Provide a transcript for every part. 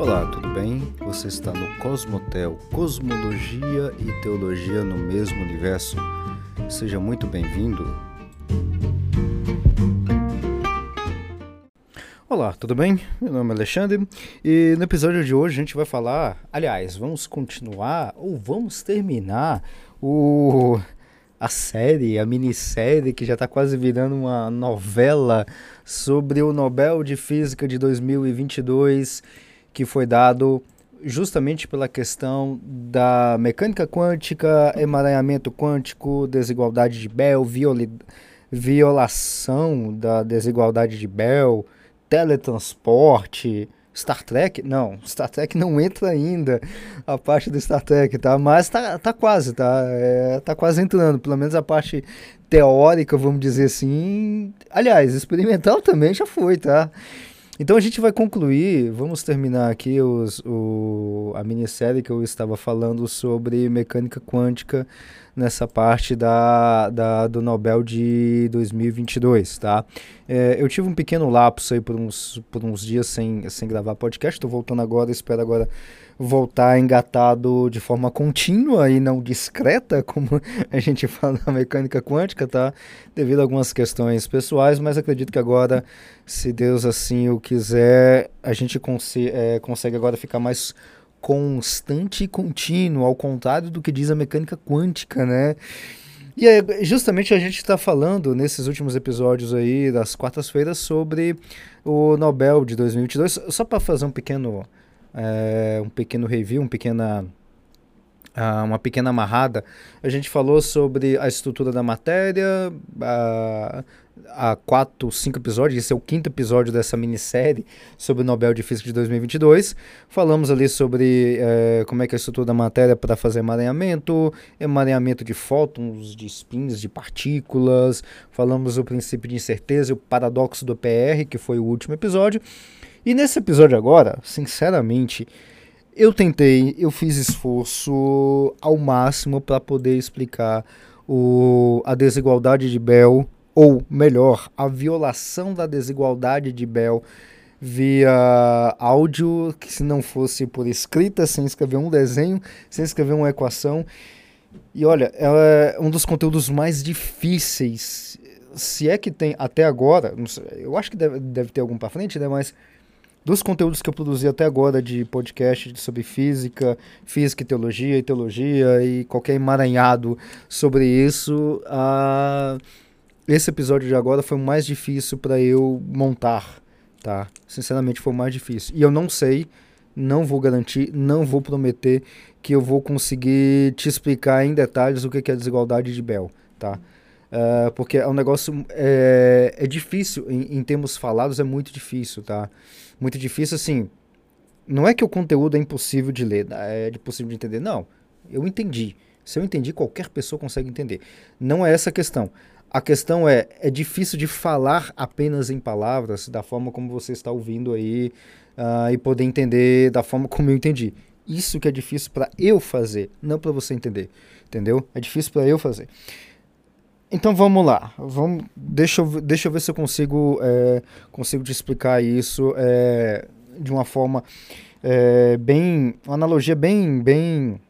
Olá, tudo bem? Você está no Cosmotel, Cosmologia e Teologia no mesmo universo. Seja muito bem-vindo. Olá, tudo bem? Meu nome é Alexandre e no episódio de hoje a gente vai falar, aliás, vamos continuar ou vamos terminar o a série, a minissérie que já está quase virando uma novela sobre o Nobel de Física de 2022 que foi dado justamente pela questão da mecânica quântica, emaranhamento quântico, desigualdade de Bell, violi, violação da desigualdade de Bell, teletransporte, Star Trek? Não, Star Trek não entra ainda a parte do Star Trek, tá? Mas tá, tá quase, tá? É, tá quase entrando, pelo menos a parte teórica, vamos dizer assim. Aliás, experimental também já foi, tá? Então a gente vai concluir, vamos terminar aqui os, o, a minissérie que eu estava falando sobre mecânica quântica nessa parte da, da, do Nobel de 2022, tá? É, eu tive um pequeno lapso aí por uns, por uns dias sem, sem gravar podcast, estou voltando agora, espero agora voltar engatado de forma contínua e não discreta, como a gente fala na mecânica quântica, tá? Devido a algumas questões pessoais, mas acredito que agora, se Deus assim o quiser, a gente cons é, consegue agora ficar mais constante e contínuo, ao contrário do que diz a mecânica quântica, né? E é, justamente a gente está falando nesses últimos episódios aí das quartas-feiras sobre o Nobel de 2022, só para fazer um pequeno é, um pequeno review, um pequena, uma pequena amarrada. A gente falou sobre a estrutura da matéria, há quatro, cinco episódios, esse é o quinto episódio dessa minissérie sobre o Nobel de Física de 2022. Falamos ali sobre é, como é que é a estrutura da matéria para fazer emaranhamento, emaranhamento de fótons, de spins, de partículas. Falamos o princípio de incerteza e o paradoxo do PR, que foi o último episódio. E nesse episódio agora, sinceramente, eu tentei, eu fiz esforço ao máximo para poder explicar o, a desigualdade de Bell, ou melhor, a violação da desigualdade de Bell via áudio, que se não fosse por escrita, sem escrever um desenho, sem escrever uma equação. E olha, é um dos conteúdos mais difíceis, se é que tem até agora, eu acho que deve, deve ter algum para frente, né, mas dos conteúdos que eu produzi até agora de podcast sobre física, física e teologia, e teologia e qualquer emaranhado sobre isso, uh, esse episódio de agora foi o mais difícil para eu montar, tá? Sinceramente foi o mais difícil. E eu não sei, não vou garantir, não vou prometer que eu vou conseguir te explicar em detalhes o que é desigualdade de Bell, tá? Uh, porque é um negócio é, é difícil, em, em termos falados é muito difícil, tá? Muito difícil, assim. Não é que o conteúdo é impossível de ler, é impossível de entender. Não, eu entendi. Se eu entendi, qualquer pessoa consegue entender. Não é essa a questão. A questão é, é difícil de falar apenas em palavras, da forma como você está ouvindo aí, uh, e poder entender da forma como eu entendi. Isso que é difícil para eu fazer, não para você entender. Entendeu? É difícil para eu fazer. Então vamos lá, vamos, deixa, eu, deixa eu ver se eu consigo, é, consigo te explicar isso é, de uma forma é, bem, uma analogia bem, bem,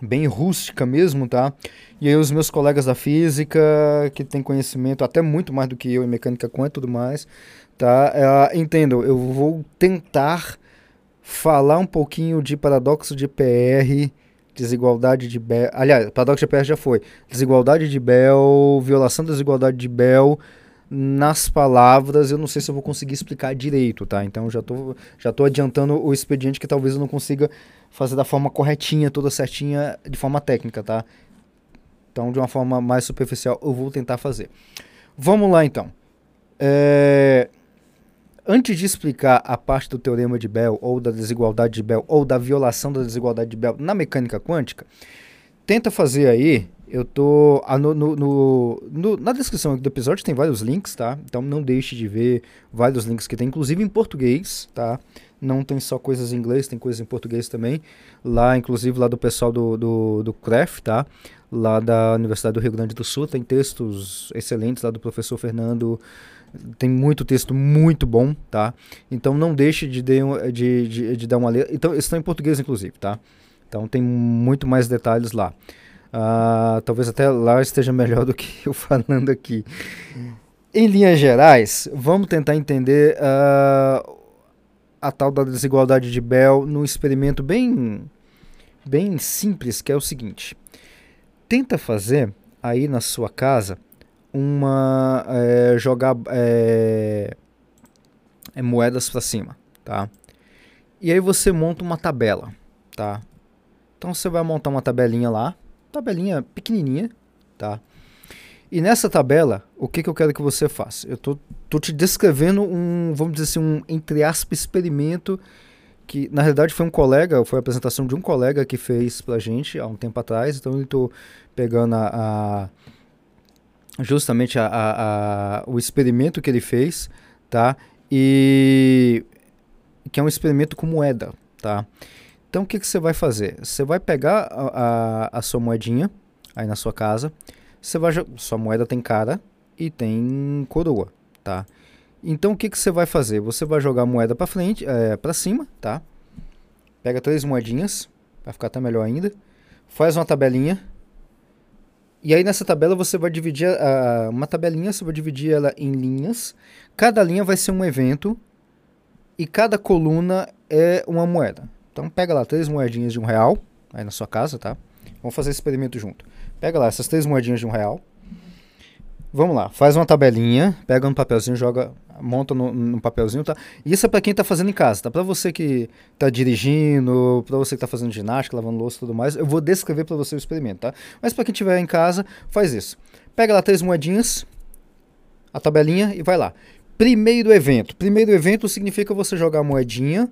bem rústica mesmo, tá? E aí os meus colegas da física, que têm conhecimento até muito mais do que eu em mecânica quântica e tudo mais, tá? É, entendo, eu vou tentar falar um pouquinho de paradoxo de PR, desigualdade de Bell. Aliás, paradoxo de Bell já foi. Desigualdade de Bell, violação da desigualdade de Bell. Nas palavras, eu não sei se eu vou conseguir explicar direito, tá? Então já tô, já tô adiantando o expediente que talvez eu não consiga fazer da forma corretinha, toda certinha, de forma técnica, tá? Então, de uma forma mais superficial, eu vou tentar fazer. Vamos lá, então. É, antes de explicar a parte do teorema de Bell, ou da desigualdade de Bell, ou da violação da desigualdade de Bell na mecânica quântica, tenta fazer aí, Eu tô. Ah, no, no, no, na descrição do episódio tem vários links, tá? Então não deixe de ver vários links que tem, inclusive em português, tá? Não tem só coisas em inglês, tem coisas em português também. Lá, inclusive, lá do pessoal do, do, do CREF, tá? Lá da Universidade do Rio Grande do Sul, tem textos excelentes lá do professor Fernando. Tem muito texto muito bom, tá? Então não deixe de, de, de, de, de dar uma lida. Então, estão em português, inclusive, tá? Então tem muito mais detalhes lá. Uh, talvez até lá esteja melhor do que eu falando aqui. Em linhas gerais, vamos tentar entender uh, a tal da desigualdade de Bell num experimento bem, bem simples, que é o seguinte. Tenta fazer aí na sua casa uma é, jogar é, é, moedas para cima, tá? E aí você monta uma tabela, tá? Então você vai montar uma tabelinha lá, tabelinha pequenininha, tá? E nessa tabela, o que, que eu quero que você faça? Eu tô, tô te descrevendo um, vamos dizer assim, um, entre aspas, experimento que, na realidade, foi um colega, foi a apresentação de um colega que fez pra gente há um tempo atrás, então eu tô pegando a, a justamente a, a, a, o experimento que ele fez, tá? E que é um experimento com moeda, tá? Então o que, que você vai fazer? Você vai pegar a, a, a sua moedinha aí na sua casa, você vai sua moeda tem cara e tem coroa, tá? Então o que, que você vai fazer? Você vai jogar a moeda para frente, é, para cima, tá? Pega três moedinhas, vai ficar até melhor ainda. Faz uma tabelinha. E aí nessa tabela você vai dividir a, uma tabelinha, você vai dividir ela em linhas. Cada linha vai ser um evento e cada coluna é uma moeda. Então pega lá três moedinhas de um real, aí na sua casa, tá? Vamos fazer esse experimento junto. Pega lá essas três moedinhas de um real. Vamos lá, faz uma tabelinha, pega um papelzinho, joga, monta no, no papelzinho, tá? Isso é para quem tá fazendo em casa, tá? Para você que tá dirigindo, para você que tá fazendo ginástica, lavando louça e tudo mais, eu vou descrever para você o experimento, tá? Mas para quem tiver em casa, faz isso. Pega lá três moedinhas, a tabelinha e vai lá. Primeiro evento. Primeiro evento significa você jogar a moedinha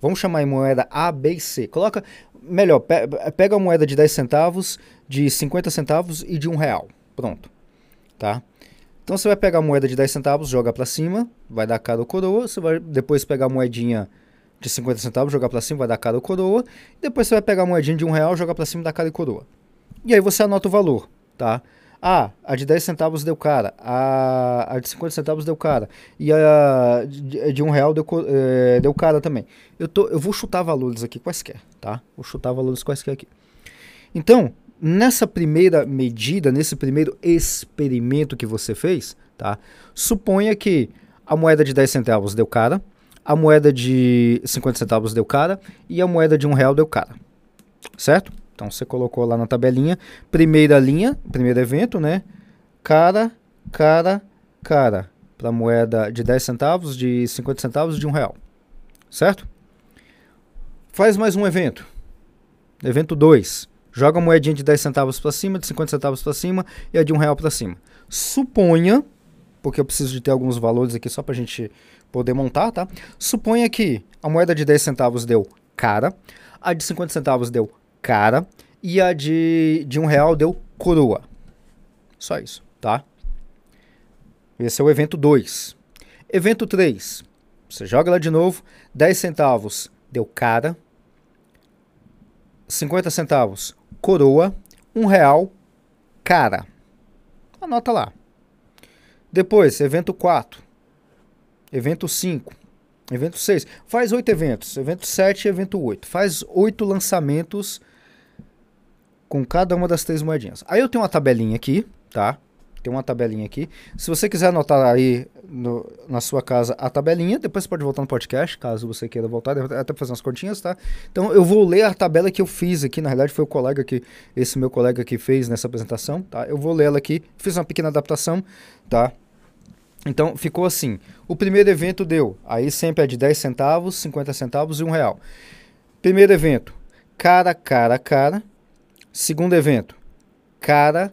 Vamos chamar em moeda A, B e C. Coloca, melhor, pe pega a moeda de 10 centavos, de 50 centavos e de 1 real. Pronto. Tá? Então você vai pegar a moeda de 10 centavos, joga para cima, vai dar cara ou coroa. Você vai depois pegar a moedinha de 50 centavos, jogar para cima, vai dar cara ou coroa. Depois você vai pegar a moedinha de 1 real, jogar para cima, dar cara e coroa. E aí você anota o valor, tá? Ah, a de 10 centavos deu cara, a, a de 50 centavos deu cara, e a de, de 1 real deu, é, deu cara também. Eu, tô, eu vou chutar valores aqui quaisquer, tá? Vou chutar valores quaisquer aqui. Então, nessa primeira medida, nesse primeiro experimento que você fez, tá? Suponha que a moeda de 10 centavos deu cara, a moeda de 50 centavos deu cara e a moeda de 1 real deu cara. Certo? Então você colocou lá na tabelinha, primeira linha, primeiro evento, né? Cara, cara, cara. Para moeda de 10 centavos, de 50 centavos, de 1 real. Certo? Faz mais um evento. Evento 2. Joga a moedinha de 10 centavos para cima, de 50 centavos para cima e a de 1 real para cima. Suponha, porque eu preciso de ter alguns valores aqui só para a gente poder montar, tá? Suponha que a moeda de 10 centavos deu cara, a de 50 centavos deu cara e a de, de um real deu coroa. Só isso, tá? Esse é o evento 2. Evento 3. Você joga lá de novo. 10 centavos deu cara. 50 centavos coroa. 1 real cara. Anota lá. Depois, evento 4. Evento 5. Evento 6. Faz 8 eventos. Evento 7 e evento 8. Faz 8 lançamentos com cada uma das três moedinhas. Aí eu tenho uma tabelinha aqui, tá? Tem uma tabelinha aqui. Se você quiser anotar aí no, na sua casa a tabelinha, depois você pode voltar no podcast, caso você queira voltar, até fazer umas continhas, tá? Então eu vou ler a tabela que eu fiz aqui, na realidade foi o colega que, esse meu colega que fez nessa apresentação, tá? Eu vou ler ela aqui, fiz uma pequena adaptação, tá? Então ficou assim, o primeiro evento deu, aí sempre é de 10 centavos, 50 centavos e 1 real. Primeiro evento, cara, cara, cara, Segundo evento, cara,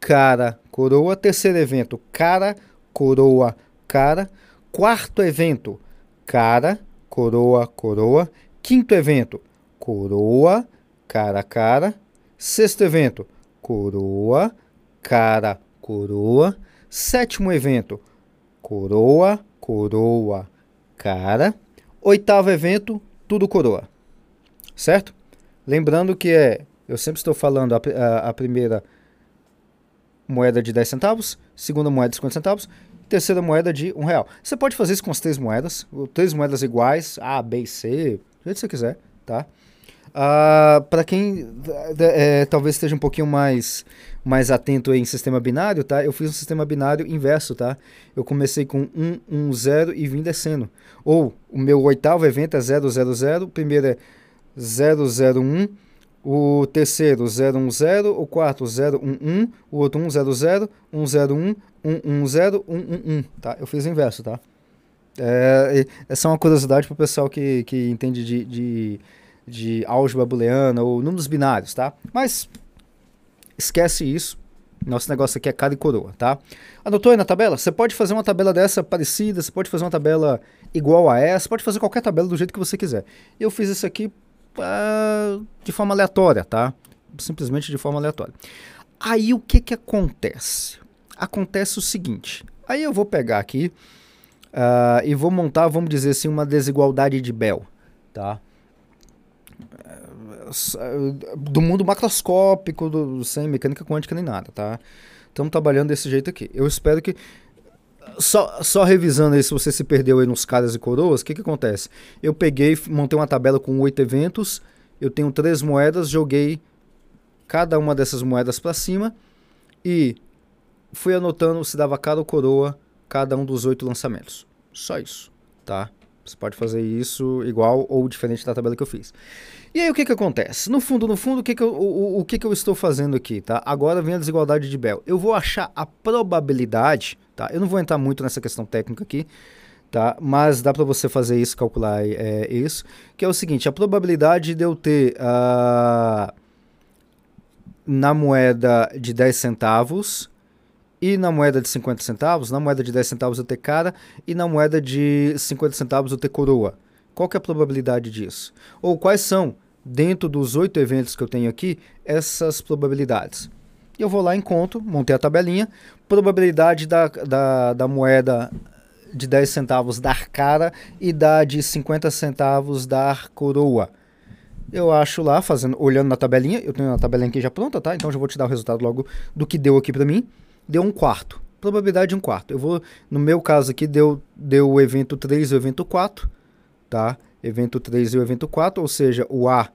cara, coroa. Terceiro evento, cara, coroa, cara. Quarto evento, cara, coroa, coroa. Quinto evento, coroa, cara, cara. Sexto evento, coroa, cara, coroa. Sétimo evento, coroa, coroa, cara. Oitavo evento, tudo coroa. Certo? Lembrando que é, eu sempre estou falando a, a, a primeira moeda de 10 centavos, segunda moeda de 50 centavos, terceira moeda de 1 real. Você pode fazer isso com as três moedas, três moedas iguais, A, B e C, do jeito que você quiser, tá? Uh, ah, para quem é, talvez esteja um pouquinho mais, mais atento em sistema binário, tá? Eu fiz um sistema binário inverso, tá? Eu comecei com 1, 1, 0 e vim descendo. Ou o meu oitavo evento é 0, 0, 0, o primeiro é 0, 0, 1, o terceiro 010, o quarto 011, o outro 100, 101, 110, 111, tá? Eu fiz o inverso, tá? É, essa é uma curiosidade para o pessoal que, que entende de, de, de álgebra booleana ou números binários, tá? Mas esquece isso. Nosso negócio aqui é cara e coroa, tá? Anotou aí na tabela? Você pode fazer uma tabela dessa parecida, você pode fazer uma tabela igual a essa, pode fazer qualquer tabela do jeito que você quiser. Eu fiz isso aqui uh, de forma aleatória, tá? Simplesmente de forma aleatória. Aí o que que acontece? Acontece o seguinte. Aí eu vou pegar aqui uh, e vou montar, vamos dizer assim, uma desigualdade de Bell, tá? Do mundo macroscópico, do, sem mecânica quântica nem nada, tá? Estamos trabalhando desse jeito aqui. Eu espero que só, só revisando aí, se você se perdeu aí nos caras e coroas, o que, que acontece? Eu peguei, montei uma tabela com oito eventos, eu tenho três moedas, joguei cada uma dessas moedas para cima e fui anotando se dava cara ou coroa cada um dos oito lançamentos. Só isso, tá? Você pode fazer isso igual ou diferente da tabela que eu fiz. E aí o que que acontece? No fundo, no fundo, o que que eu, o, o que que eu estou fazendo aqui, tá? Agora vem a desigualdade de Bell. Eu vou achar a probabilidade Tá? Eu não vou entrar muito nessa questão técnica aqui, tá? mas dá para você fazer isso, calcular é, isso, que é o seguinte, a probabilidade de eu ter uh, na moeda de 10 centavos e na moeda de 50 centavos, na moeda de 10 centavos eu ter cara e na moeda de 50 centavos eu ter coroa. Qual que é a probabilidade disso? Ou quais são, dentro dos oito eventos que eu tenho aqui, essas probabilidades? eu vou lá, encontro, montei a tabelinha, probabilidade da, da, da moeda de 10 centavos dar cara e da de 50 centavos dar coroa. Eu acho lá, fazendo, olhando na tabelinha, eu tenho a tabelinha aqui já pronta, tá? Então já vou te dar o resultado logo do que deu aqui para mim. Deu um quarto. Probabilidade de um quarto. Eu vou, no meu caso aqui, deu, deu o evento 3 e o evento 4, tá? Evento 3 e o evento 4, ou seja, o A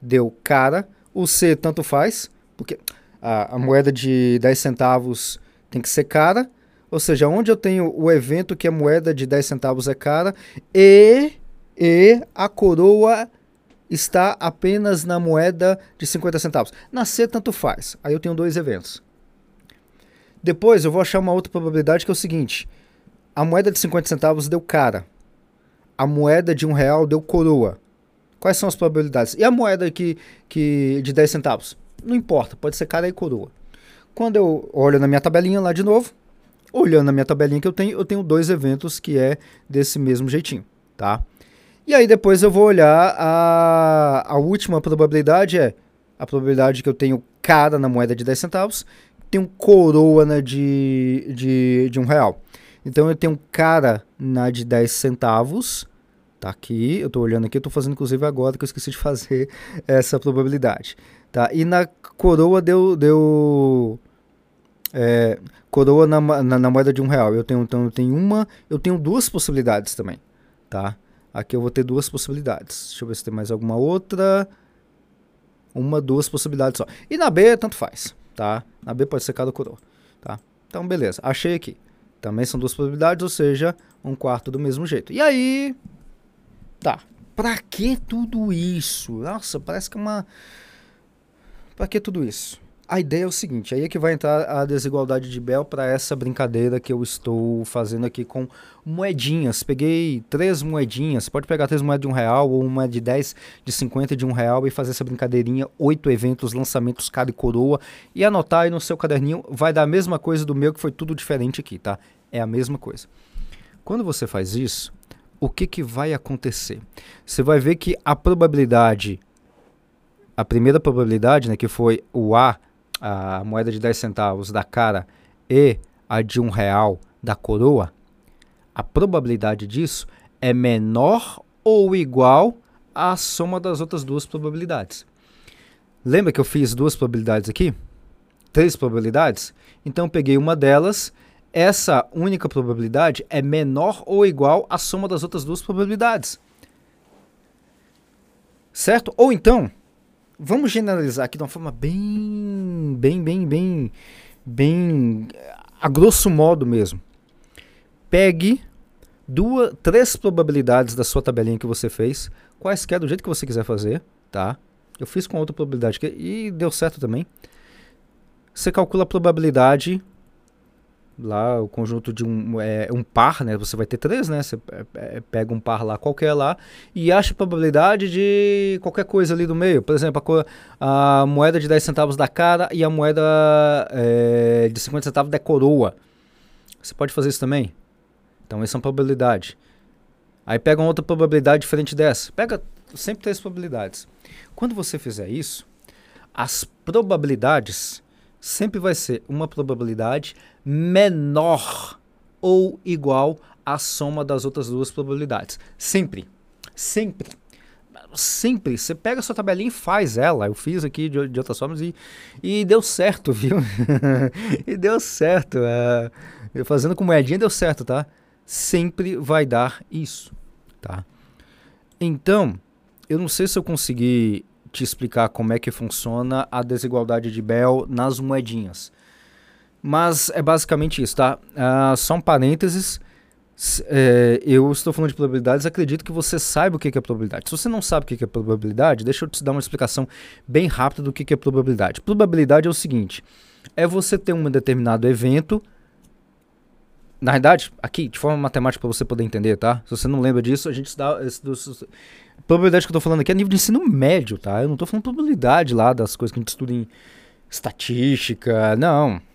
deu cara, o C tanto faz, porque a, a moeda de 10 centavos tem que ser cara, ou seja, onde eu tenho o evento que a moeda de 10 centavos é cara e, e a coroa está apenas na moeda de 50 centavos. Na C tanto faz. Aí eu tenho dois eventos. Depois eu vou achar uma outra probabilidade que é o seguinte. A moeda de 50 centavos deu cara. A moeda de um real deu coroa. Quais são as probabilidades? E a moeda que, que de 10 centavos? Não importa, pode ser cara e coroa. Quando eu olho na minha tabelinha lá de novo, olhando na minha tabelinha que eu tenho, eu tenho dois eventos que é desse mesmo jeitinho, tá? E aí depois eu vou olhar a, a última probabilidade é a probabilidade que eu tenho cara na moeda de 10 centavos, tenho coroa na de, de, de um real. Então eu tenho cara na de 10 centavos, tá aqui, eu estou olhando aqui, eu estou fazendo inclusive agora que eu esqueci de fazer essa probabilidade. Tá? E na coroa deu. deu é, coroa na, na, na, moeda de um real. Eu tenho, então, eu tenho uma. Eu tenho duas possibilidades também. Tá? Aqui eu vou ter duas possibilidades. Deixa eu ver se tem mais alguma outra. Uma, duas possibilidades só. E na B, tanto faz. Tá? Na B pode ser cada coroa. Tá? Então, beleza. Achei aqui. Também são duas possibilidades, ou seja, um quarto do mesmo jeito. E aí. Tá. Pra que tudo isso? Nossa, parece que é uma para que tudo isso? A ideia é o seguinte, aí é que vai entrar a desigualdade de Bell para essa brincadeira que eu estou fazendo aqui com moedinhas. Peguei três moedinhas, pode pegar três moedas de um real ou uma de 10, de 50 de um real e fazer essa brincadeirinha, oito eventos, lançamentos, cada e coroa e anotar aí no seu caderninho, vai dar a mesma coisa do meu que foi tudo diferente aqui, tá? É a mesma coisa. Quando você faz isso, o que, que vai acontecer? Você vai ver que a probabilidade a primeira probabilidade, né, que foi o A, a moeda de 10 centavos da cara e a de um real da coroa, a probabilidade disso é menor ou igual à soma das outras duas probabilidades. Lembra que eu fiz duas probabilidades aqui? Três probabilidades? Então eu peguei uma delas. Essa única probabilidade é menor ou igual à soma das outras duas probabilidades. Certo? Ou então, vamos generalizar aqui de uma forma bem, bem, bem, bem, bem, a grosso modo mesmo. Pegue duas, três probabilidades da sua tabelinha que você fez, quaisquer do jeito que você quiser fazer, tá? Eu fiz com outra probabilidade e deu certo também. Você calcula a probabilidade lá o conjunto de um, é, um par, né? Você vai ter três, né? Você é, é, pega um par lá qualquer lá e acha a probabilidade de qualquer coisa ali do meio. Por exemplo, a, a moeda de 10 centavos da cara e a moeda é, de 50 centavos da coroa. Você pode fazer isso também. Então essa é uma probabilidade. Aí pega uma outra probabilidade diferente dessa. Pega sempre três probabilidades. Quando você fizer isso, as probabilidades sempre vai ser uma probabilidade menor ou igual à soma das outras duas probabilidades. Sempre. Sempre. Sempre. Você pega a sua tabelinha e faz ela. Eu fiz aqui de, de outras formas e, e deu certo, viu? e deu certo. É, fazendo com moedinha deu certo, tá? Sempre vai dar isso, tá? Então, eu não sei se eu consegui te explicar como é que funciona a desigualdade de Bell nas moedinhas. Mas é basicamente isso, tá? Uh, só um parênteses. É, eu estou falando de probabilidades, acredito que você saiba o que é probabilidade. Se você não sabe o que é probabilidade, deixa eu te dar uma explicação bem rápida do que é probabilidade. Probabilidade é o seguinte: é você ter um determinado evento. Na verdade, aqui, de forma matemática para você poder entender, tá? Se você não lembra disso, a gente dá probabilidade que eu tô falando aqui é nível de ensino médio, tá? Eu não tô falando probabilidade lá das coisas que a gente estuda em estatística, não.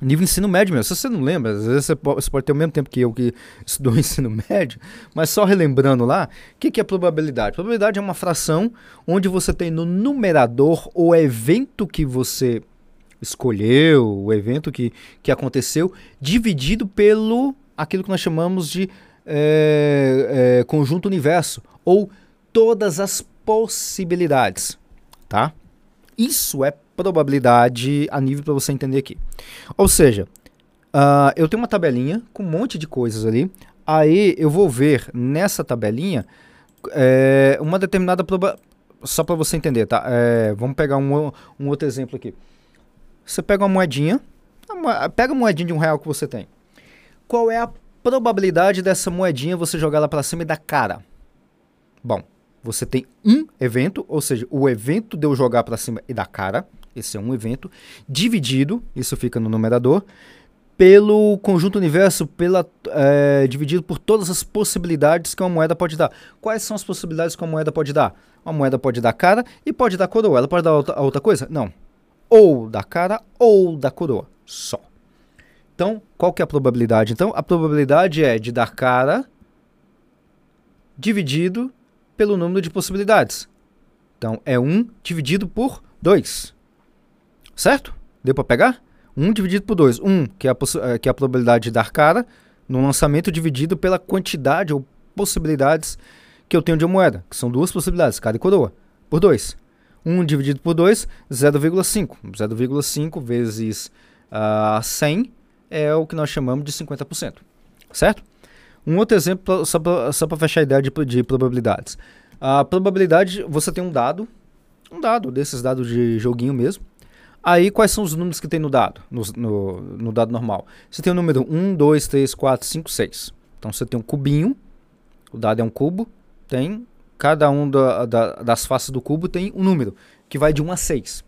Nível de ensino médio mesmo. Se você não lembra, às vezes você pode, ter o mesmo tempo que eu que estudou ensino médio, mas só relembrando lá, o que, que é probabilidade? Probabilidade é uma fração onde você tem no numerador o evento que você escolheu, o evento que, que aconteceu, dividido pelo aquilo que nós chamamos de é, é, conjunto universo, ou todas as possibilidades, tá? Isso é probabilidade a nível para você entender aqui. Ou seja, uh, eu tenho uma tabelinha com um monte de coisas ali. Aí eu vou ver nessa tabelinha é, uma determinada probabilidade. Só para você entender, tá? É, vamos pegar um, um outro exemplo aqui. Você pega uma moedinha, pega a moedinha de um real que você tem. Qual é a probabilidade dessa moedinha você jogar ela para cima e dar cara? Bom, você tem um evento, ou seja, o evento de eu jogar para cima e dar cara, esse é um evento, dividido, isso fica no numerador, pelo conjunto universo, pela, é, dividido por todas as possibilidades que uma moeda pode dar. Quais são as possibilidades que uma moeda pode dar? Uma moeda pode dar cara e pode dar coroa. Ela pode dar outra, outra coisa? Não. Ou da cara ou da coroa. Só. Então, qual que é a probabilidade? Então, a probabilidade é de dar cara dividido pelo número de possibilidades. Então, é 1 dividido por 2. Certo? Deu para pegar? 1 dividido por 2. 1, que é, a eh, que é a probabilidade de dar cara, no lançamento dividido pela quantidade ou possibilidades que eu tenho de moeda, que são duas possibilidades, cara e coroa, por 2. 1 dividido por 2, 0,5. 0,5 vezes uh, ah, 100 é o que nós chamamos de 50%. Certo? Um outro exemplo, só para fechar a ideia de, de probabilidades. A probabilidade, você tem um dado, um dado, desses dados de joguinho mesmo. Aí, quais são os números que tem no dado, no, no, no dado normal? Você tem o número 1, 2, 3, 4, 5, 6. Então, você tem um cubinho, o dado é um cubo, tem cada um da, da, das faces do cubo tem um número, que vai de 1 a 6.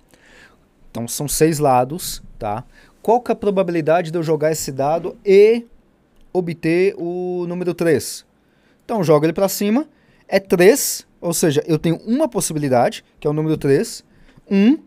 Então, são seis lados, tá? Qual que é a probabilidade de eu jogar esse dado e obter o número 3. Então, jogo ele para cima, é 3, ou seja, eu tenho uma possibilidade, que é o número 3, 1,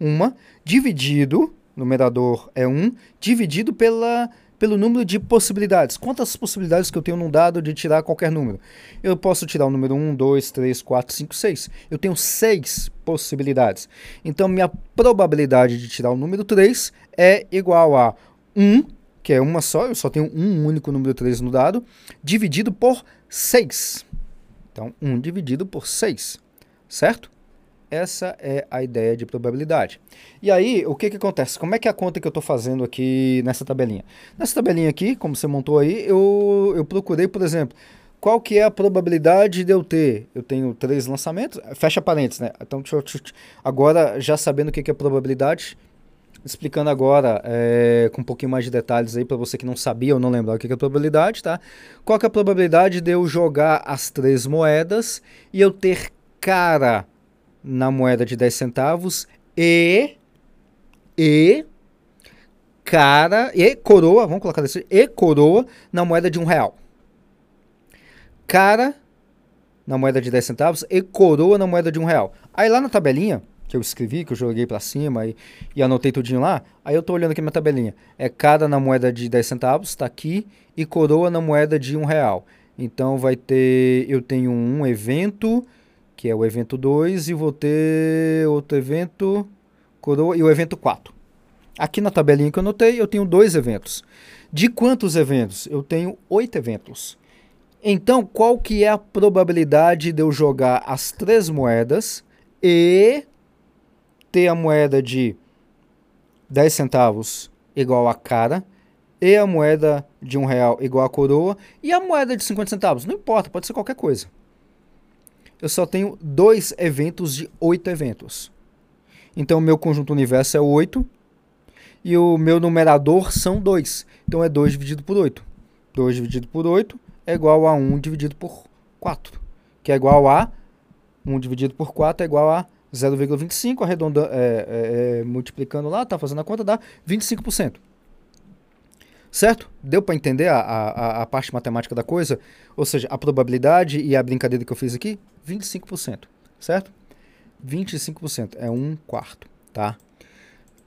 uma, dividido, numerador é 1, dividido pela, pelo número de possibilidades. Quantas possibilidades que eu tenho num dado de tirar qualquer número? Eu posso tirar o número 1, 2, 3, 4, 5, 6. Eu tenho 6 possibilidades. Então, minha probabilidade de tirar o número 3 é igual a 1, que é uma só, eu só tenho um único número 3 no dado, dividido por 6. Então, 1 dividido por 6, certo? Essa é a ideia de probabilidade. E aí, o que, que acontece? Como é que é a conta que eu estou fazendo aqui nessa tabelinha? Nessa tabelinha aqui, como você montou aí, eu, eu procurei, por exemplo, qual que é a probabilidade de eu ter? Eu tenho três lançamentos, fecha parênteses, né? Então, agora, já sabendo o que, que é probabilidade, explicando agora é, com um pouquinho mais de detalhes aí para você que não sabia ou não lembrava o que é probabilidade, tá? Qual é a probabilidade de eu jogar as três moedas e eu ter cara na moeda de 10 centavos e e cara e coroa, vamos colocar assim, e coroa na moeda de um real. Cara na moeda de 10 centavos e coroa na moeda de um real. Aí lá na tabelinha que eu escrevi, que eu joguei para cima e, e anotei tudinho lá, aí eu tô olhando aqui minha tabelinha. É cara na moeda de 10 centavos, tá aqui, e coroa na moeda de um real. Então vai ter, eu tenho um evento que é o evento 2, e vou ter outro evento, coroa, e o evento 4. Aqui na tabelinha que eu anotei, eu tenho dois eventos. De quantos eventos? Eu tenho oito eventos. Então, qual que é a probabilidade de eu jogar as três moedas e ter a moeda de 10 centavos igual a cara, e a moeda de um real igual a coroa, e a moeda de 50 centavos? Não importa, pode ser qualquer coisa eu só tenho dois eventos de oito eventos. Então, o meu conjunto universo é 8 e o meu numerador são 2. Então, é 2 dividido por 8. 2 dividido por 8 é igual a 1 dividido por 4, que é igual a 1 dividido por 4 é igual a 0,25, arredondando, é, é, é, multiplicando lá, tá fazendo a conta, dá 25%. Certo? Deu para entender a, a, a, parte matemática da coisa? Ou seja, a probabilidade e a brincadeira que eu fiz aqui? 25%. Certo? 25%. É um quarto. Tá?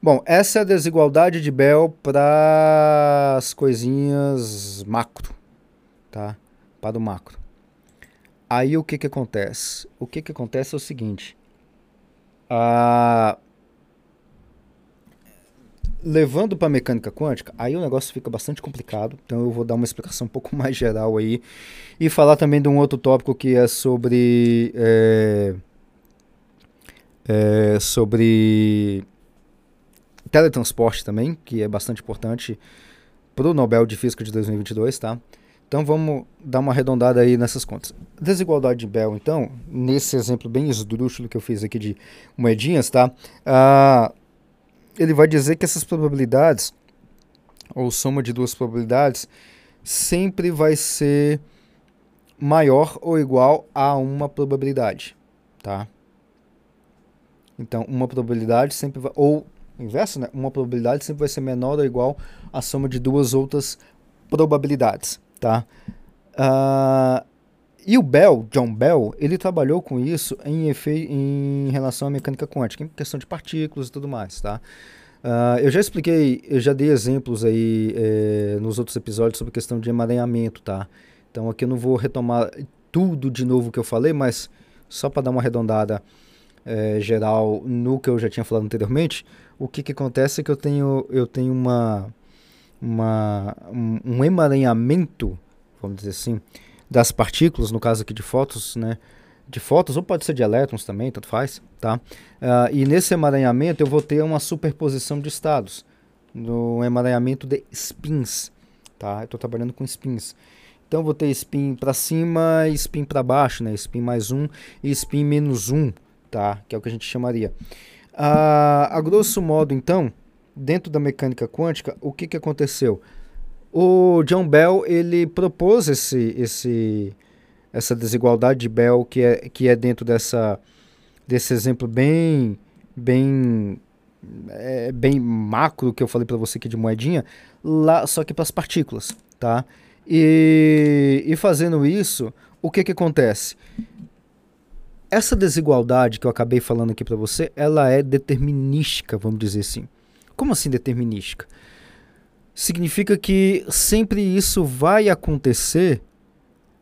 Bom, essa é a desigualdade de Bell para as coisinhas macro. Tá? Para o macro. Aí o que, que acontece? O que, que acontece é o seguinte. Levando para mecânica quântica, aí o negócio fica bastante complicado. Então eu vou dar uma explicação um pouco mais geral aí e falar também de um outro tópico que é sobre é, é, sobre teletransporte também, que é bastante importante para o Nobel de Física de 2022, tá? Então vamos dar uma arredondada aí nessas contas. Desigualdade de Bell, então, nesse exemplo bem esdrúxulo que eu fiz aqui de moedinhas, tá? Ah, ele vai dizer que essas probabilidades, ou soma de duas probabilidades, sempre vai ser maior ou igual a uma probabilidade, tá? Então, uma probabilidade sempre vai, ou inverso, né? Uma probabilidade sempre vai ser menor ou igual à soma de duas outras probabilidades, tá? Uh, e o Bell, John Bell, ele trabalhou com isso em, em relação à mecânica quântica, em questão de partículas e tudo mais, tá? Uh, eu já expliquei, eu já dei exemplos aí é, nos outros episódios sobre questão de emaranhamento, tá? Então aqui eu não vou retomar tudo de novo que eu falei, mas só para dar uma arredondada é, geral no que eu já tinha falado anteriormente, o que, que acontece é que eu tenho, eu tenho uma, uma, um, emaranhamento, vamos dizer assim, das partículas, no caso aqui de fótons, né? De fótons, ou pode ser de elétrons também, tanto faz, tá? Uh, e nesse emaranhamento eu vou ter uma superposição de estados, no emaranhamento de spins, tá? Eu estou trabalhando com spins. Então vou ter spin para cima e spin para baixo, né? Spin mais um e spin menos um, tá? Que é o que a gente chamaria. Uh, a grosso modo, então, dentro da mecânica quântica, o que, que aconteceu? O John Bell ele propôs esse, esse, essa desigualdade de Bell que é, que é dentro dessa, desse exemplo bem, bem, é, bem macro que eu falei para você aqui de moedinha, lá só que para as partículas, tá? E, e fazendo isso, o que que acontece? Essa desigualdade que eu acabei falando aqui para você, ela é determinística, vamos dizer assim. Como assim determinística? significa que sempre isso vai acontecer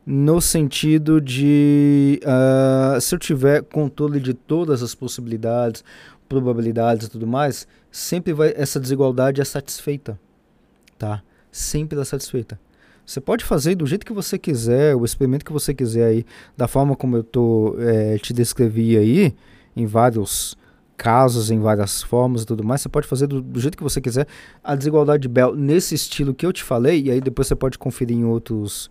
no sentido de uh, se eu tiver controle de todas as possibilidades, probabilidades e tudo mais, sempre vai essa desigualdade é satisfeita, tá? Sempre é satisfeita. Você pode fazer do jeito que você quiser, o experimento que você quiser aí, da forma como eu tô, é, te descrevi aí, em vários casos, em várias formas e tudo mais, você pode fazer do, do, jeito que você quiser. A desigualdade de Bell nesse estilo que eu te falei, e aí depois você pode conferir em outros,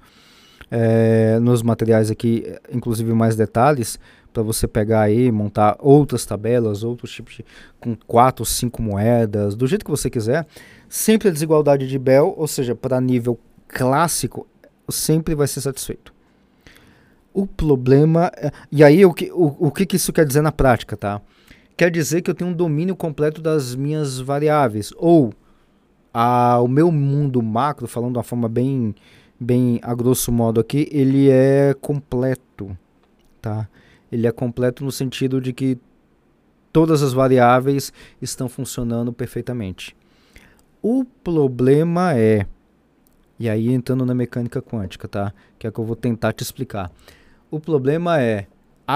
é, nos materiais aqui, inclusive mais detalhes, para você pegar aí, montar outras tabelas, outros tipos de, com quatro, cinco moedas, do jeito que você quiser. Sempre a desigualdade de Bell, ou seja, para nível clássico sempre vai ser satisfeito. O problema. É, e aí, o que, o, o que, que isso quer dizer na prática, tá? Quer dizer que eu tenho um domínio completo das minhas variáveis. Ou a, o meu mundo macro, falando de uma forma bem, bem a grosso modo aqui, ele é completo, tá? Ele é completo no sentido de que todas as variáveis estão funcionando perfeitamente. O problema é e aí entrando na mecânica quântica, tá? Que é que eu vou tentar te explicar. O problema é,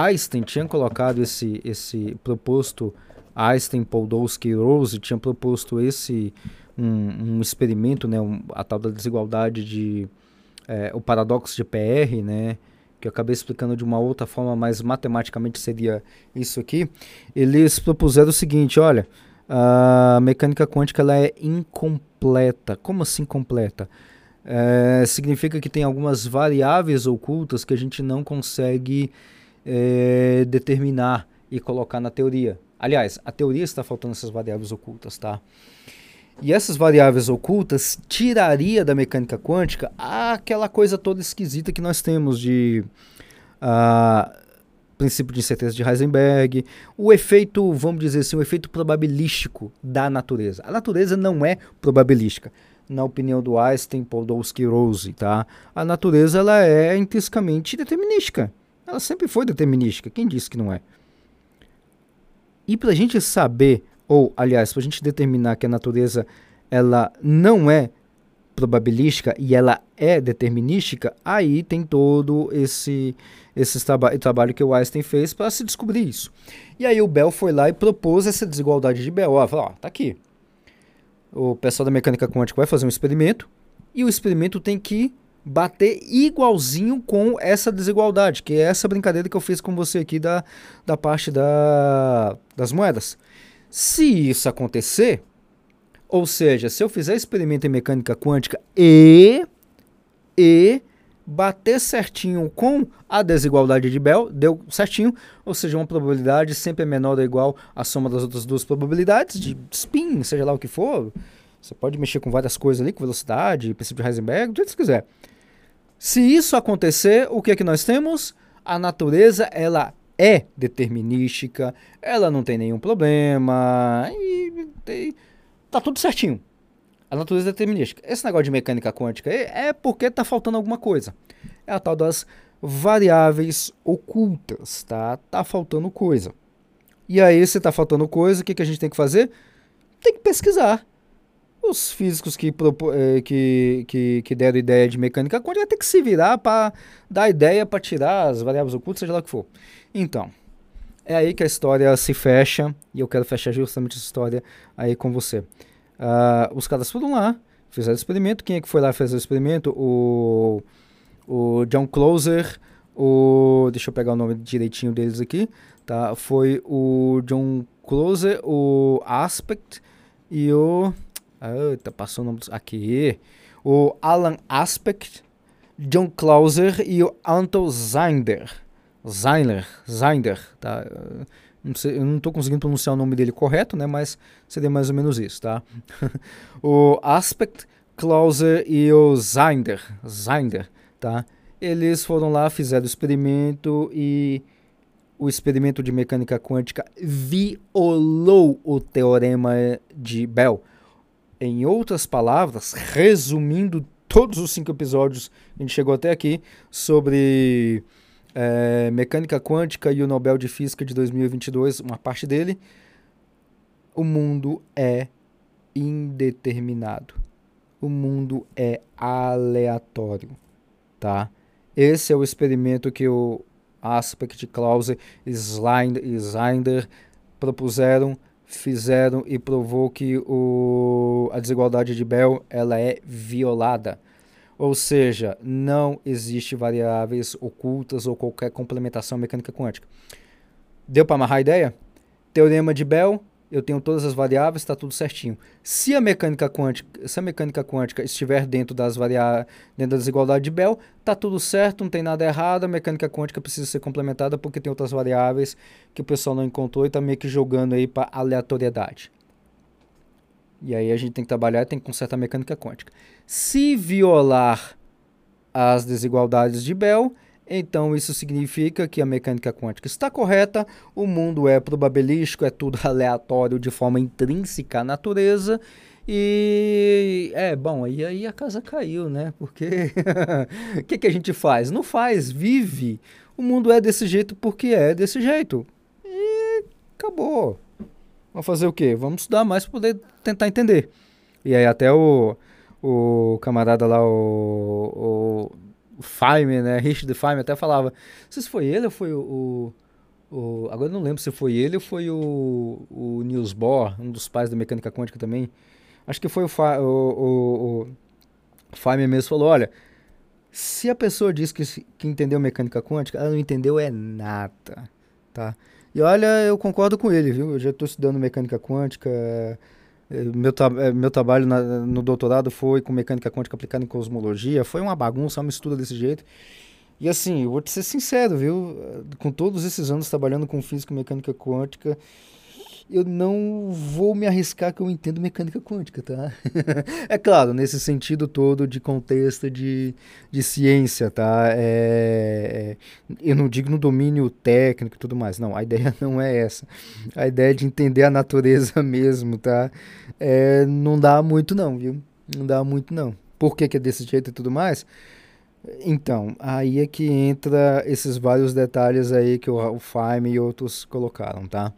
Einstein tinha colocado esse, esse proposto, Einstein, Podolsky e Rose tinham proposto esse, um, um experimento, né? Um, a tal da desigualdade de, é, o paradoxo de PR, né? que eu acabei explicando de uma outra forma, mas matematicamente seria isso aqui, eles propuseram o seguinte, olha, a mecânica quântica ela é incompleta. Como assim completa? é, significa que tem algumas variáveis ocultas que a gente não consegue é, determinar e colocar na teoria. Aliás, a teoria está faltando essas variáveis ocultas, tá? E essas variáveis ocultas tiraria da mecânica quântica aquela coisa toda esquisita que nós temos de uh, princípio de incerteza de Heisenberg, o efeito, vamos dizer assim, o efeito probabilístico da natureza. A natureza não é probabilística na opinião do Einstein, Podolsky Rose, tá? A natureza ela é intrinsecamente determinística. Ela sempre foi determinística. Quem disse que não é? E para a gente saber, ou aliás, para a gente determinar que a natureza ela não é probabilística e ela é determinística, aí tem todo esse, esse traba trabalho que o Einstein fez para se descobrir isso. E aí o Bell foi lá e propôs essa desigualdade de Bell. Ó, falou, ó, tá aqui o pessoal da mecânica quântica vai fazer um experimento e o experimento tem que bater igualzinho com essa desigualdade, que é essa brincadeira que eu fiz com você aqui da, da parte da, das moedas. Se isso acontecer, ou seja, se eu fizer experimento em mecânica quântica e, e bater certinho com a desigualdade de Bell, deu certinho, ou seja, uma probabilidade sempre é menor ou igual à soma das outras duas probabilidades de spin, seja lá o que for. Você pode mexer com várias coisas ali, com velocidade, princípio de Heisenberg, do jeito que você quiser. Se isso acontecer, o que é que nós temos? A natureza, ela é determinística, ela não tem nenhum problema, e, e tá tudo certinho a natureza determinística. Esse negócio de mecânica quântica é, é porque está faltando alguma coisa. É a tal das variáveis ocultas, tá? Tá faltando coisa. E aí, se tá faltando coisa, o que, que a gente tem que fazer? Tem que pesquisar. Os físicos que, eh, que, que, que deram ideia de mecânica quântica tem que se virar para dar ideia para tirar as variáveis ocultas, seja lá o que for. Então, é aí que a história se fecha, e eu quero fechar justamente essa história aí com você. Uh, os caras foram lá, fizeram o experimento. Quem é que foi lá e fez o experimento? O, o John Closer, o. Deixa eu pegar o nome direitinho deles aqui. Tá? Foi o John Closer, o Aspect e o. Eita, passou o nome dos. Aqui. O Alan Aspect, John Closer e o Anton Zinder. Zinder, Zinder, tá? Não sei, eu não estou conseguindo pronunciar o nome dele correto, né? Mas seria mais ou menos isso, tá? o Aspect, Clauser e o Zinder, Zinder, tá? Eles foram lá, fizeram o experimento e o experimento de mecânica quântica violou o teorema de Bell. Em outras palavras, resumindo todos os cinco episódios a gente chegou até aqui sobre é, Mecânica Quântica e o Nobel de Física de 2022, uma parte dele, o mundo é indeterminado. O mundo é aleatório, tá? Esse é o experimento que o Aspect, Clause e Slinder propuseram, fizeram e provou que o, a desigualdade de Bell ela é violada. Ou seja, não existe variáveis ocultas ou qualquer complementação mecânica quântica. Deu para amarrar a ideia? Teorema de Bell, eu tenho todas as variáveis, está tudo certinho. Se a mecânica quântica, se a mecânica quântica estiver dentro das variáveis, dentro da desigualdade de Bell, está tudo certo, não tem nada errado. A mecânica quântica precisa ser complementada porque tem outras variáveis que o pessoal não encontrou e está meio que jogando aí para aleatoriedade. E aí a gente tem que trabalhar tem que consertar a mecânica quântica. Se violar as desigualdades de Bell, então isso significa que a mecânica quântica está correta, o mundo é probabilístico, é tudo aleatório de forma intrínseca à natureza. E é bom, aí, aí a casa caiu, né? Porque o que, que a gente faz? Não faz, vive. O mundo é desse jeito porque é desse jeito. E acabou. Vamos fazer o quê? Vamos estudar mais para poder tentar entender. E aí até o, o camarada lá, o, o Feynman, né? Richard Feynman até falava. Não sei se foi ele ou foi o, o, o agora não lembro se foi ele ou foi o, o Niels Bohr, um dos pais da mecânica quântica também. Acho que foi o, o, o, Feynman mesmo falou, olha, se a pessoa diz que, que entendeu mecânica quântica, ela não entendeu é nada, tá? E olha, eu concordo com ele, viu? Eu já estou estudando mecânica quântica, meu, tra é, meu trabalho na, no doutorado foi com mecânica quântica aplicada em cosmologia. Foi uma bagunça, uma mistura desse jeito. E assim, vou te ser sincero, viu? Com todos esses anos trabalhando com física e mecânica quântica, eu não vou me arriscar que eu entendo mecânica quântica, tá? é claro, nesse sentido todo de contexto de, de ciência, tá? É, é, eu não digo no domínio técnico e tudo mais, não, a ideia não é essa. A ideia é de entender a natureza mesmo, tá? É, não dá muito não, viu? Não dá muito não. Por que, que é desse jeito e tudo mais? Então, aí é que entra esses vários detalhes aí que o, Faime e outros colocaram, tá?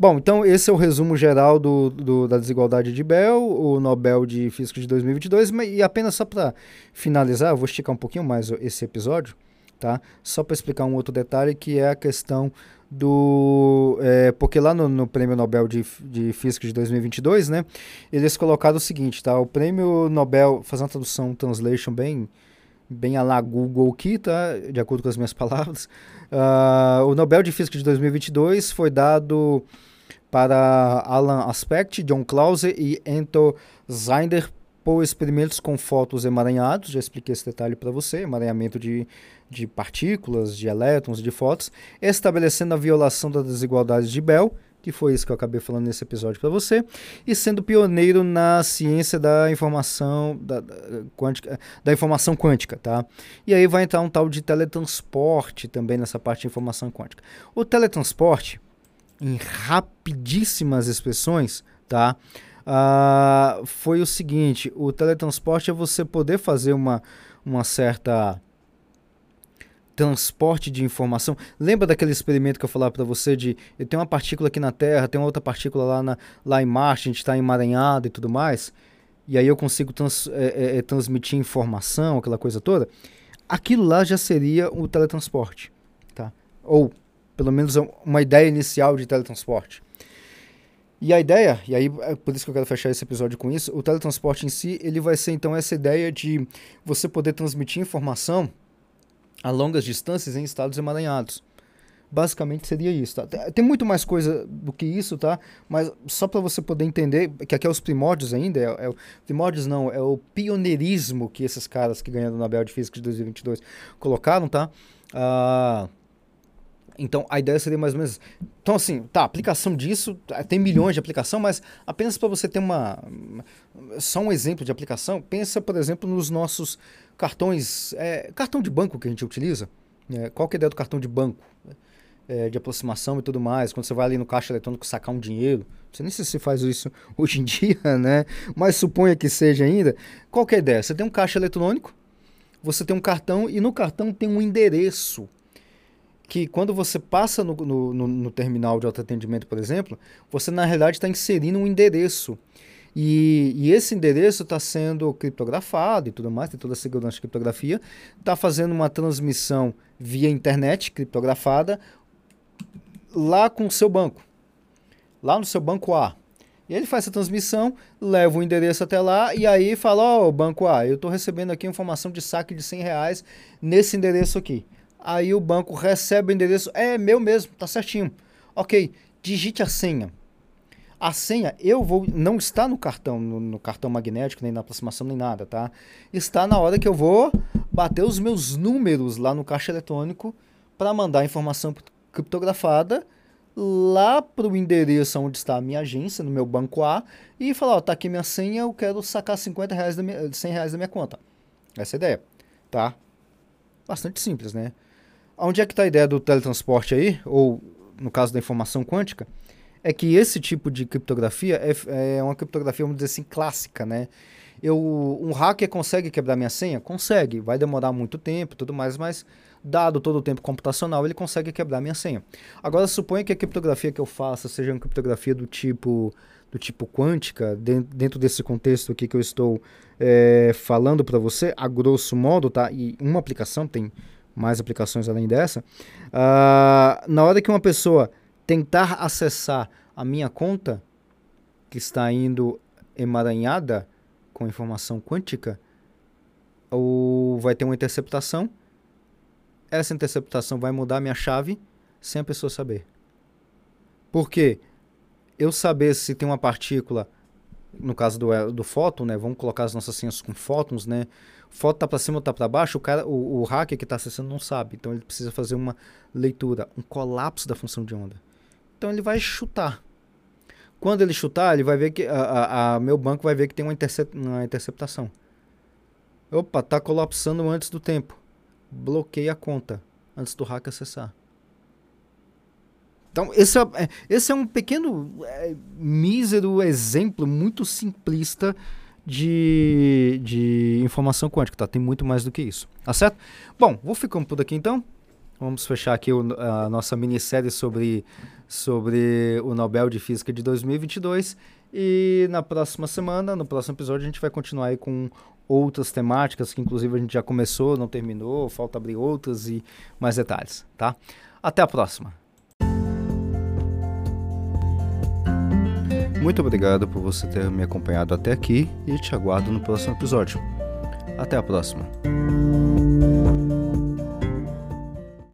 Bom, então esse é o resumo geral do, do, da desigualdade de Bell, o Nobel de Física de 2022, e apenas só para finalizar, eu vou esticar um pouquinho mais esse episódio, tá? Só para explicar um outro detalhe que é a questão do. É, porque lá no, no, Prêmio Nobel de, de Física de 2022, né? Eles colocaram o seguinte, tá? O Prêmio Nobel, fazendo uma tradução, translation bem bem a lá Google aqui, tá? De acordo com as minhas palavras. Uh, o Nobel de Física de 2022 foi dado para Alan Aspect, John Clauser e Ento Zinder por experimentos com fótons emaranhados. Já expliquei esse detalhe para você: emaranhamento de, de partículas, de elétrons, de fótons, estabelecendo a violação das desigualdades de Bell que foi isso que eu acabei falando nesse episódio para você, e sendo pioneiro na ciência da informação da, da, quântica, da informação quântica, tá? E aí vai entrar um tal de teletransporte também nessa parte de informação quântica. O teletransporte, em rapidíssimas expressões, tá? Uh, foi o seguinte: o teletransporte é você poder fazer uma, uma certa transporte de informação. Lembra daquele experimento que eu falava para você de eu tenho uma partícula aqui na Terra, tem outra partícula lá, na, lá em Marte, a gente está emaranhado e tudo mais, e aí eu consigo trans, é, é, é, transmitir informação, aquela coisa toda. Aquilo lá já seria o teletransporte, tá? Ou pelo menos uma ideia inicial de teletransporte. E a ideia, e aí é por isso que eu quero fechar esse episódio com isso, o teletransporte em si, ele vai ser então essa ideia de você poder transmitir informação a longas distâncias em estados emaranhados. Basicamente seria isso, tá? Tem muito mais coisa do que isso, tá? Mas só para você poder entender que aqui é os primórdios ainda, é, é, primórdios não, é o pioneirismo que esses caras que ganharam o Nobel de Física de 2022 colocaram, tá? Ah, então a ideia seria mais ou menos. Então, assim, tá, aplicação disso, tem milhões de aplicação, mas apenas para você ter uma. Só um exemplo de aplicação, pensa, por exemplo, nos nossos cartões, é, cartão de banco que a gente utiliza. É, qual que é a ideia do cartão de banco? É, de aproximação e tudo mais. Quando você vai ali no caixa eletrônico sacar um dinheiro, sei nem se você faz isso hoje em dia, né? Mas suponha que seja ainda. Qual que é a ideia? Você tem um caixa eletrônico, você tem um cartão e no cartão tem um endereço que quando você passa no, no, no, no terminal de autoatendimento, por exemplo, você na realidade está inserindo um endereço. E, e esse endereço está sendo criptografado e tudo mais, tem toda a segurança de criptografia, está fazendo uma transmissão via internet criptografada lá com o seu banco, lá no seu banco A. E ele faz essa transmissão, leva o endereço até lá e aí fala, ó, oh, banco A, eu estou recebendo aqui informação de saque de 100 reais nesse endereço aqui. Aí o banco recebe o endereço, é meu mesmo, tá certinho. Ok, digite a senha. A senha, eu vou, não está no cartão, no, no, cartão magnético, nem na aproximação, nem nada, tá? Está na hora que eu vou bater os meus números lá no caixa eletrônico para mandar a informação criptografada lá para o endereço onde está a minha agência, no meu banco A, e falar, ó, tá aqui minha senha, eu quero sacar 50 reais da minha, 100 reais da minha conta. Essa é a ideia, tá? Bastante simples, né? Onde é que está a ideia do teletransporte aí, ou no caso da informação quântica, é que esse tipo de criptografia é, é uma criptografia, vamos dizer assim, clássica, né? Eu, um hacker consegue quebrar minha senha? Consegue, vai demorar muito tempo tudo mais, mas dado todo o tempo computacional, ele consegue quebrar minha senha. Agora, suponha que a criptografia que eu faça seja uma criptografia do tipo do tipo quântica, dentro desse contexto aqui que eu estou é, falando para você, a grosso modo, tá? E uma aplicação, tem mais aplicações além dessa. Uh, na hora que uma pessoa tentar acessar a minha conta, que está indo emaranhada com informação quântica, ou vai ter uma interceptação essa interceptação vai mudar minha chave sem a pessoa saber. Porque eu saber se tem uma partícula, no caso do, do fóton, né? Vamos colocar as nossas senhas com fótons, né? Fóton tá para cima ou tá para baixo, o cara, o, o hacker que está acessando não sabe. Então ele precisa fazer uma leitura, um colapso da função de onda. Então ele vai chutar. Quando ele chutar, ele vai ver que a, a, a meu banco vai ver que tem uma, intercep, uma interceptação. Opa, tá colapsando antes do tempo bloqueia a conta antes do hacker acessar. Então, esse é, é, esse é um pequeno, é, mísero exemplo muito simplista de, de informação quântica, tá? Tem muito mais do que isso, tá certo? Bom, vou ficando por aqui então. Vamos fechar aqui o, a nossa minissérie sobre, sobre o Nobel de Física de 2022. E na próxima semana, no próximo episódio, a gente vai continuar aí com outras temáticas que inclusive a gente já começou, não terminou, falta abrir outras e mais detalhes, tá? Até a próxima. Muito obrigado por você ter me acompanhado até aqui e te aguardo no próximo episódio. Até a próxima.